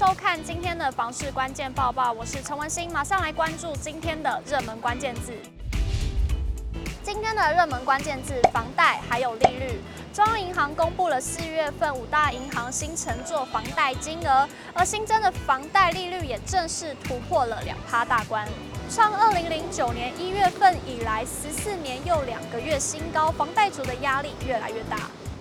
收看今天的房市关键报报，我是陈文心，马上来关注今天的热门关键字。今天的热门关键字：房贷还有利率。中央银行公布了四月份五大银行新承做房贷金额，而新增的房贷利率也正式突破了两趴大关，创二零零九年一月份以来十四年又两个月新高，房贷族的压力越来越大。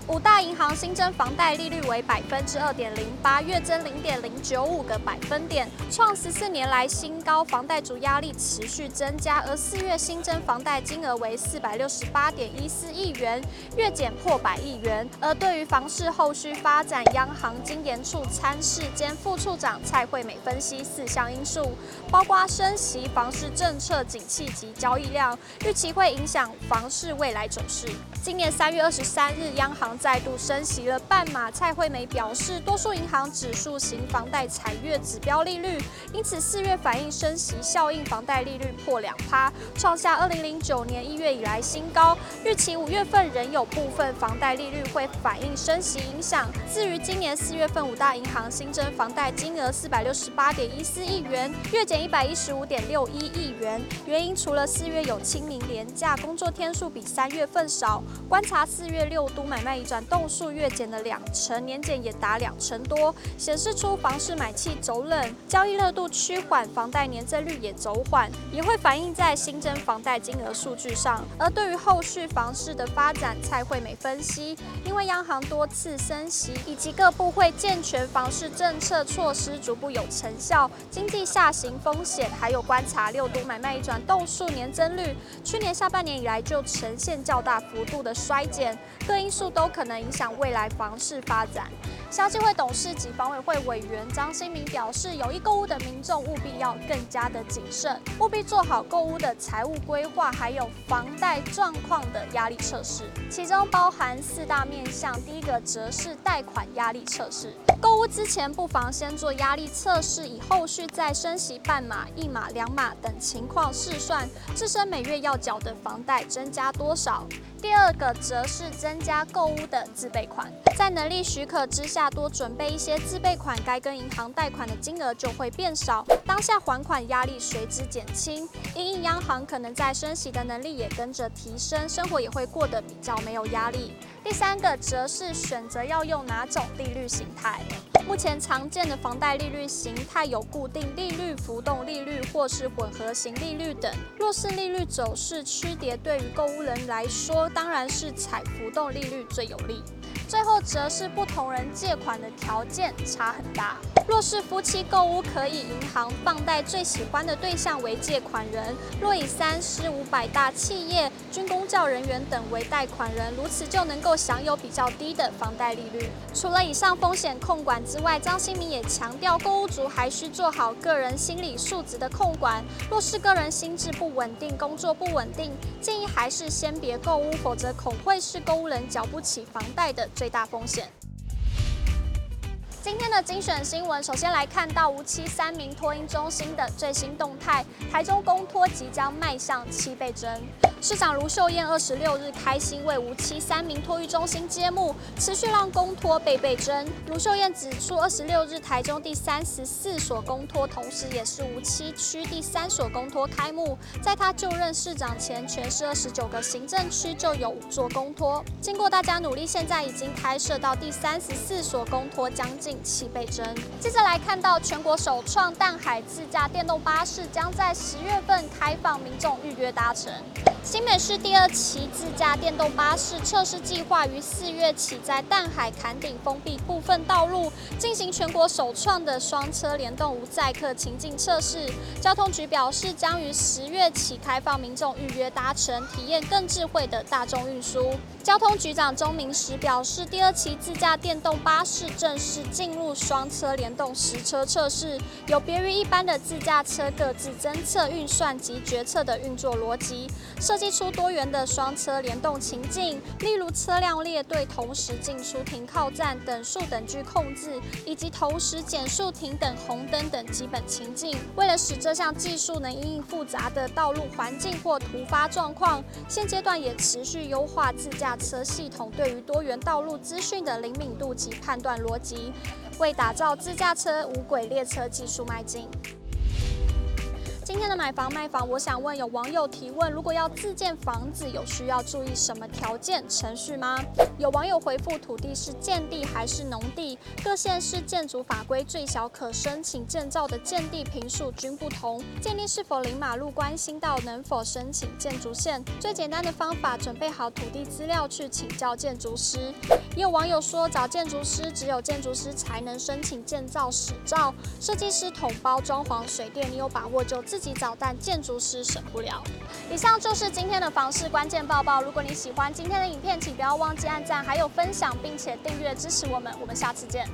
五大银行新增房贷利率为百分之二点零八，月增零点零九五个百分点，创十四年来新高。房贷族压力持续增加，而四月新增房贷金额为四百六十八点一四亿元，月减破百亿元。而对于房市后续发展，央行金研处参事兼副处长蔡惠美分析四项因素，包括升息、房市政策、景气及交易量，预期会影响房市未来走势。今年三月二十三日，央行再度升息了半码。蔡惠美表示，多数银行指数型房贷采月指标利率，因此四月反映升息效应，房贷利率破两趴，创下二零零九年一月以来新高。预期五月份仍有部分房贷利率会反映升息影响。至于今年四月份五大银行新增房贷金额四百六十八点一四亿元，月减一百一十五点六一亿元。原因除了四月有清明连假，工作天数比三月份少。观察四月六都买卖移转动数月减了两成，年减也达两成多，显示出房市买气走冷，交易热度趋缓，房贷年增率也走缓，也会反映在新增房贷金额数据上。而对于后续房市的发展，蔡惠美分析，因为央行多次升息，以及各部会健全房市政策措施逐步有成效，经济下行风险，还有观察六都买卖移转动数年增率，去年下半年以来就呈现较大幅度。的衰减，各因素都可能影响未来房市发展。消基会董事及房委会委员张新民表示，有意购屋的民众务必要更加的谨慎，务必做好购屋的财务规划，还有房贷状况的压力测试，其中包含四大面向。第一个则是贷款压力测试，购屋之前不妨先做压力测试，以后续再升息半码、一码、两码等情况试算自身每月要缴的房贷增加多少。第二个则是增加购屋的自备款，在能力许可之下，多准备一些自备款，该跟银行贷款的金额就会变少，当下还款压力随之减轻。因应央行可能在升息的能力也跟着提升，生活也会过得比较没有压力。第三个则是选择要用哪种利率形态。目前常见的房贷利率形态有固定利率、浮动利率或是混合型利率等。若是利率走势趋跌，对于购物人来说，当然是采浮动利率最有利。最后则是不同人借款的条件差很大。若是夫妻购屋，可以银行放贷最喜欢的对象为借款人；若以三师五百大企业、军工教人员等为贷款人，如此就能够享有比较低的房贷利率。除了以上风险控管之外，张新民也强调，购屋族还需做好个人心理素质的控管。若是个人心智不稳定、工作不稳定，建议还是先别购屋，否则恐会是购屋人缴不起房贷的最大风险。今天的精选新闻，首先来看到无期三民托婴中心的最新动态，台中公托即将迈向七倍增。市长卢秀燕二十六日开心为无期三民托育中心揭幕，持续让公托倍倍增。卢秀燕指出，二十六日台中第三十四所公托，同时也是无期区第三所公托开幕。在他就任市长前，全市二十九个行政区就有五座公托，经过大家努力，现在已经开设到第三十四所公托，将近七倍增。接着来看到全国首创淡海自驾电动巴士，将在十月份开放民众预约搭乘。新北市第二期自驾电动巴士测试计划于四月起在淡海坎顶封闭部分道路进行全国首创的双车联动无载客情境测试。交通局表示，将于十月起开放民众预约搭乘，体验更智慧的大众运输。交通局长钟明石表示，第二期自驾电动巴士正式进入双车联动实车测试，有别于一般的自驾车各自侦测、运算及决策的运作逻辑。设计出多元的双车联动情境，例如车辆列队同时进出停靠站等速等距控制，以及同时减速停等红灯等基本情境。为了使这项技术能应应复杂的道路环境或突发状况，现阶段也持续优化自驾车系统对于多元道路资讯的灵敏度及判断逻辑。为打造自驾车无轨列车技术迈进。今天的买房卖房，我想问有网友提问：如果要自建房子，有需要注意什么条件程序吗？有网友回复：土地是建地还是农地？各县市建筑法规最小可申请建造的建地坪数均不同。建地是否临马路关心到能否申请建筑线。最简单的方法，准备好土地资料去请教建筑师。也有网友说，找建筑师只有建筑师才能申请建造使照，设计师统包装潢水电，你有把握就自。自己找，但建筑师省不了。以上就是今天的房市关键报报。如果你喜欢今天的影片，请不要忘记按赞，还有分享，并且订阅支持我们。我们下次见。